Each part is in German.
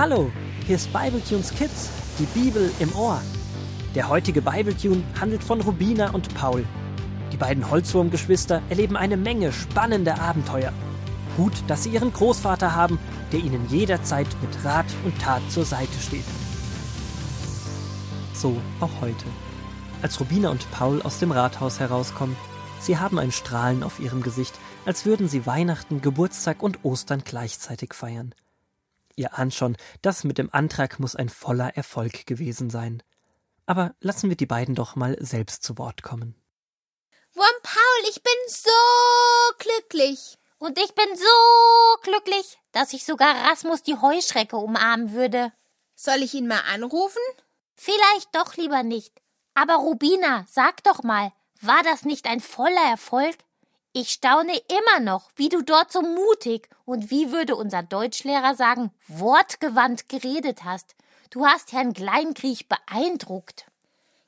Hallo, hier ist Bibletunes Kids, die Bibel im Ohr. Der heutige Bibletune handelt von Rubina und Paul. Die beiden Holzwurmgeschwister erleben eine Menge spannender Abenteuer. Gut, dass sie ihren Großvater haben, der ihnen jederzeit mit Rat und Tat zur Seite steht. So auch heute. Als Rubina und Paul aus dem Rathaus herauskommen, sie haben ein Strahlen auf ihrem Gesicht, als würden sie Weihnachten, Geburtstag und Ostern gleichzeitig feiern. Ihr ahnt schon, das mit dem Antrag muss ein voller Erfolg gewesen sein. Aber lassen wir die beiden doch mal selbst zu Wort kommen. Wurm Paul, ich bin so glücklich. Und ich bin so glücklich, dass ich sogar Rasmus die Heuschrecke umarmen würde. Soll ich ihn mal anrufen? Vielleicht doch lieber nicht. Aber Rubina, sag doch mal, war das nicht ein voller Erfolg? Ich staune immer noch, wie du dort so mutig und wie würde unser Deutschlehrer sagen, wortgewandt geredet hast. Du hast Herrn Kleinkriech beeindruckt.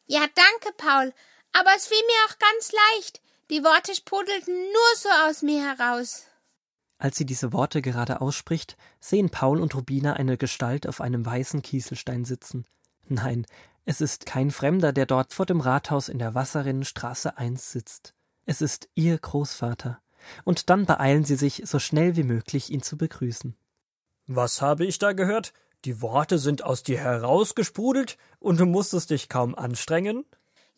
Ja, danke, Paul. Aber es fiel mir auch ganz leicht. Die Worte sprudelten nur so aus mir heraus. Als sie diese Worte gerade ausspricht, sehen Paul und Rubina eine Gestalt auf einem weißen Kieselstein sitzen. Nein, es ist kein Fremder, der dort vor dem Rathaus in der Wasserinnenstraße 1 sitzt. Es ist ihr Großvater. Und dann beeilen sie sich, so schnell wie möglich ihn zu begrüßen. Was habe ich da gehört? Die Worte sind aus dir herausgesprudelt und du musstest dich kaum anstrengen?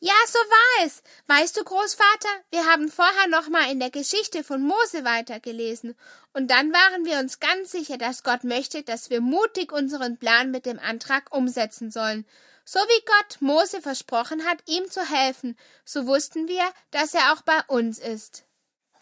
Ja, so war es. Weißt du, Großvater, wir haben vorher noch mal in der Geschichte von Mose weitergelesen. Und dann waren wir uns ganz sicher, dass Gott möchte, dass wir mutig unseren Plan mit dem Antrag umsetzen sollen. So wie Gott Mose versprochen hat, ihm zu helfen, so wussten wir, dass er auch bei uns ist.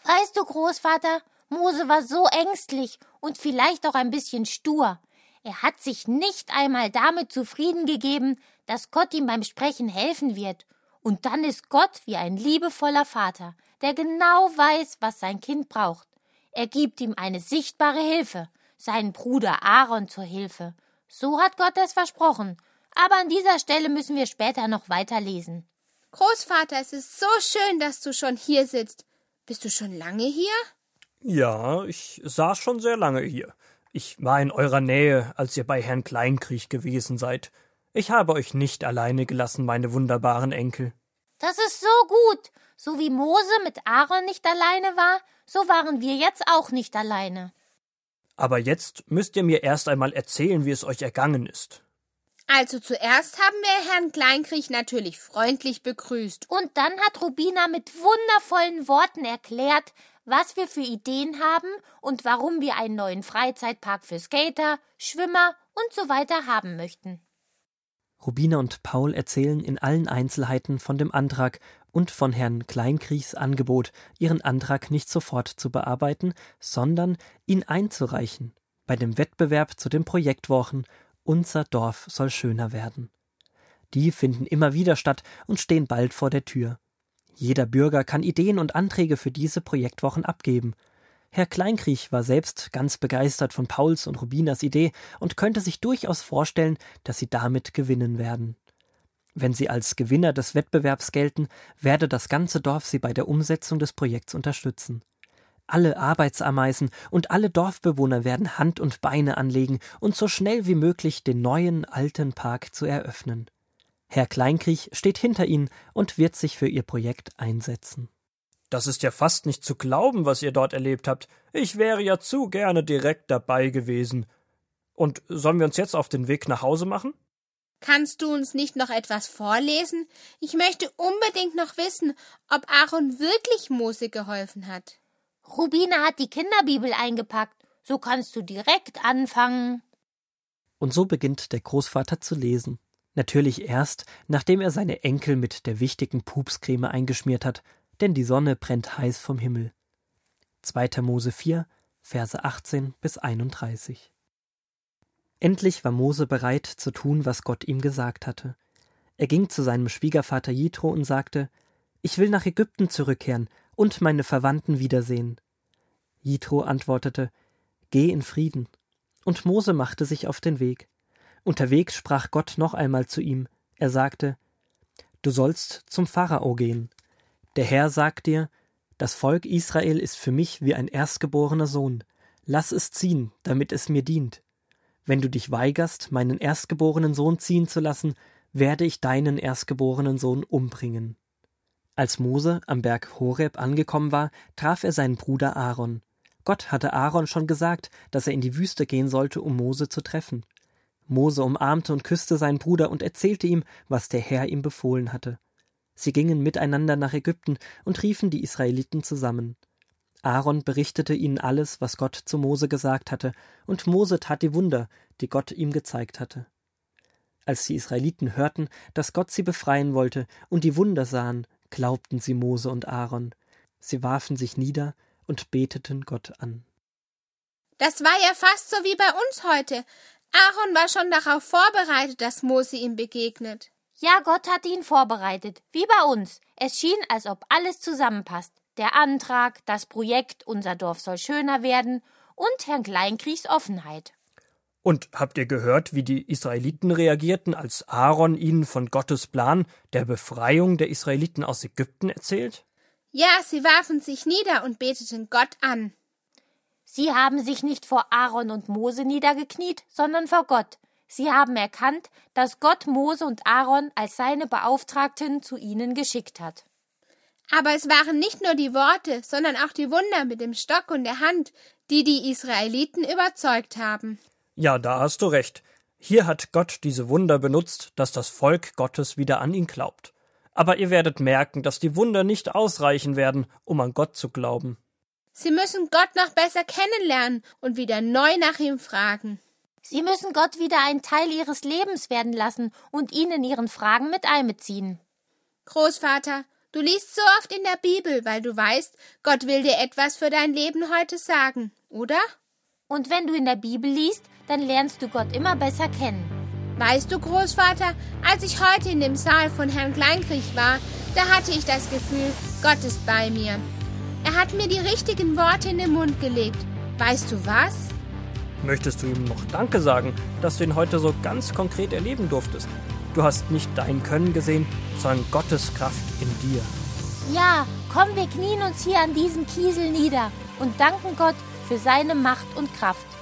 Weißt du, Großvater, Mose war so ängstlich und vielleicht auch ein bisschen stur. Er hat sich nicht einmal damit zufrieden gegeben, dass Gott ihm beim Sprechen helfen wird. Und dann ist Gott wie ein liebevoller Vater, der genau weiß, was sein Kind braucht. Er gibt ihm eine sichtbare Hilfe, seinen Bruder Aaron zur Hilfe. So hat Gott es versprochen, aber an dieser Stelle müssen wir später noch weiterlesen. Großvater, es ist so schön, dass du schon hier sitzt. Bist du schon lange hier? Ja, ich saß schon sehr lange hier. Ich war in eurer Nähe, als ihr bei Herrn Kleinkriech gewesen seid. Ich habe euch nicht alleine gelassen, meine wunderbaren Enkel. Das ist so gut. So wie Mose mit Aaron nicht alleine war, so waren wir jetzt auch nicht alleine. Aber jetzt müsst ihr mir erst einmal erzählen, wie es euch ergangen ist. Also zuerst haben wir Herrn Kleinkriech natürlich freundlich begrüßt. Und dann hat Rubina mit wundervollen Worten erklärt, was wir für Ideen haben und warum wir einen neuen Freizeitpark für Skater, Schwimmer und so weiter haben möchten. Rubina und Paul erzählen in allen Einzelheiten von dem Antrag und von Herrn Kleinkriechs Angebot, ihren Antrag nicht sofort zu bearbeiten, sondern ihn einzureichen bei dem Wettbewerb zu den Projektwochen unser Dorf soll schöner werden. Die finden immer wieder statt und stehen bald vor der Tür. Jeder Bürger kann Ideen und Anträge für diese Projektwochen abgeben. Herr Kleinkriech war selbst ganz begeistert von Pauls und Rubinas Idee und könnte sich durchaus vorstellen, dass sie damit gewinnen werden. Wenn sie als Gewinner des Wettbewerbs gelten, werde das ganze Dorf sie bei der Umsetzung des Projekts unterstützen. Alle Arbeitsameisen und alle Dorfbewohner werden Hand und Beine anlegen und so schnell wie möglich den neuen alten Park zu eröffnen. Herr Kleinkriech steht hinter ihnen und wird sich für ihr Projekt einsetzen. Das ist ja fast nicht zu glauben, was ihr dort erlebt habt. Ich wäre ja zu gerne direkt dabei gewesen. Und sollen wir uns jetzt auf den Weg nach Hause machen? Kannst du uns nicht noch etwas vorlesen? Ich möchte unbedingt noch wissen, ob Aaron wirklich Mose geholfen hat. Rubina hat die Kinderbibel eingepackt. So kannst du direkt anfangen. Und so beginnt der Großvater zu lesen. Natürlich erst, nachdem er seine Enkel mit der wichtigen Pupscreme eingeschmiert hat, denn die Sonne brennt heiß vom Himmel. 2. Mose 4, Verse 18 bis 31. Endlich war Mose bereit zu tun, was Gott ihm gesagt hatte. Er ging zu seinem Schwiegervater Jitro und sagte: Ich will nach Ägypten zurückkehren und meine Verwandten wiedersehen. Jitro antwortete Geh in Frieden. Und Mose machte sich auf den Weg. Unterwegs sprach Gott noch einmal zu ihm. Er sagte Du sollst zum Pharao gehen. Der Herr sagt dir Das Volk Israel ist für mich wie ein erstgeborener Sohn. Lass es ziehen, damit es mir dient. Wenn du dich weigerst, meinen erstgeborenen Sohn ziehen zu lassen, werde ich deinen erstgeborenen Sohn umbringen. Als Mose am Berg Horeb angekommen war, traf er seinen Bruder Aaron. Gott hatte Aaron schon gesagt, dass er in die Wüste gehen sollte, um Mose zu treffen. Mose umarmte und küsste seinen Bruder und erzählte ihm, was der Herr ihm befohlen hatte. Sie gingen miteinander nach Ägypten und riefen die Israeliten zusammen. Aaron berichtete ihnen alles, was Gott zu Mose gesagt hatte, und Mose tat die Wunder, die Gott ihm gezeigt hatte. Als die Israeliten hörten, dass Gott sie befreien wollte und die Wunder sahen, glaubten sie Mose und Aaron. Sie warfen sich nieder und beteten Gott an. Das war ja fast so wie bei uns heute. Aaron war schon darauf vorbereitet, dass Mose ihm begegnet. Ja, Gott hatte ihn vorbereitet, wie bei uns. Es schien, als ob alles zusammenpasst. Der Antrag, das Projekt, unser Dorf soll schöner werden und Herrn Kleinkriegs Offenheit. Und habt ihr gehört, wie die Israeliten reagierten, als Aaron ihnen von Gottes Plan der Befreiung der Israeliten aus Ägypten erzählt? Ja, sie warfen sich nieder und beteten Gott an. Sie haben sich nicht vor Aaron und Mose niedergekniet, sondern vor Gott. Sie haben erkannt, dass Gott Mose und Aaron als seine Beauftragten zu ihnen geschickt hat. Aber es waren nicht nur die Worte, sondern auch die Wunder mit dem Stock und der Hand, die die Israeliten überzeugt haben. Ja, da hast du recht. Hier hat Gott diese Wunder benutzt, dass das Volk Gottes wieder an ihn glaubt. Aber ihr werdet merken, dass die Wunder nicht ausreichen werden, um an Gott zu glauben. Sie müssen Gott noch besser kennenlernen und wieder neu nach ihm fragen. Sie müssen Gott wieder ein Teil ihres Lebens werden lassen und ihn in ihren Fragen mit einbeziehen. Großvater, du liest so oft in der Bibel, weil du weißt, Gott will dir etwas für dein Leben heute sagen, oder? Und wenn du in der Bibel liest, dann lernst du Gott immer besser kennen. Weißt du, Großvater, als ich heute in dem Saal von Herrn Kleinkrieg war, da hatte ich das Gefühl, Gott ist bei mir. Er hat mir die richtigen Worte in den Mund gelegt. Weißt du was? Möchtest du ihm noch Danke sagen, dass du ihn heute so ganz konkret erleben durftest? Du hast nicht dein Können gesehen, sondern Gottes Kraft in dir. Ja, komm, wir knien uns hier an diesem Kiesel nieder und danken Gott für seine Macht und Kraft.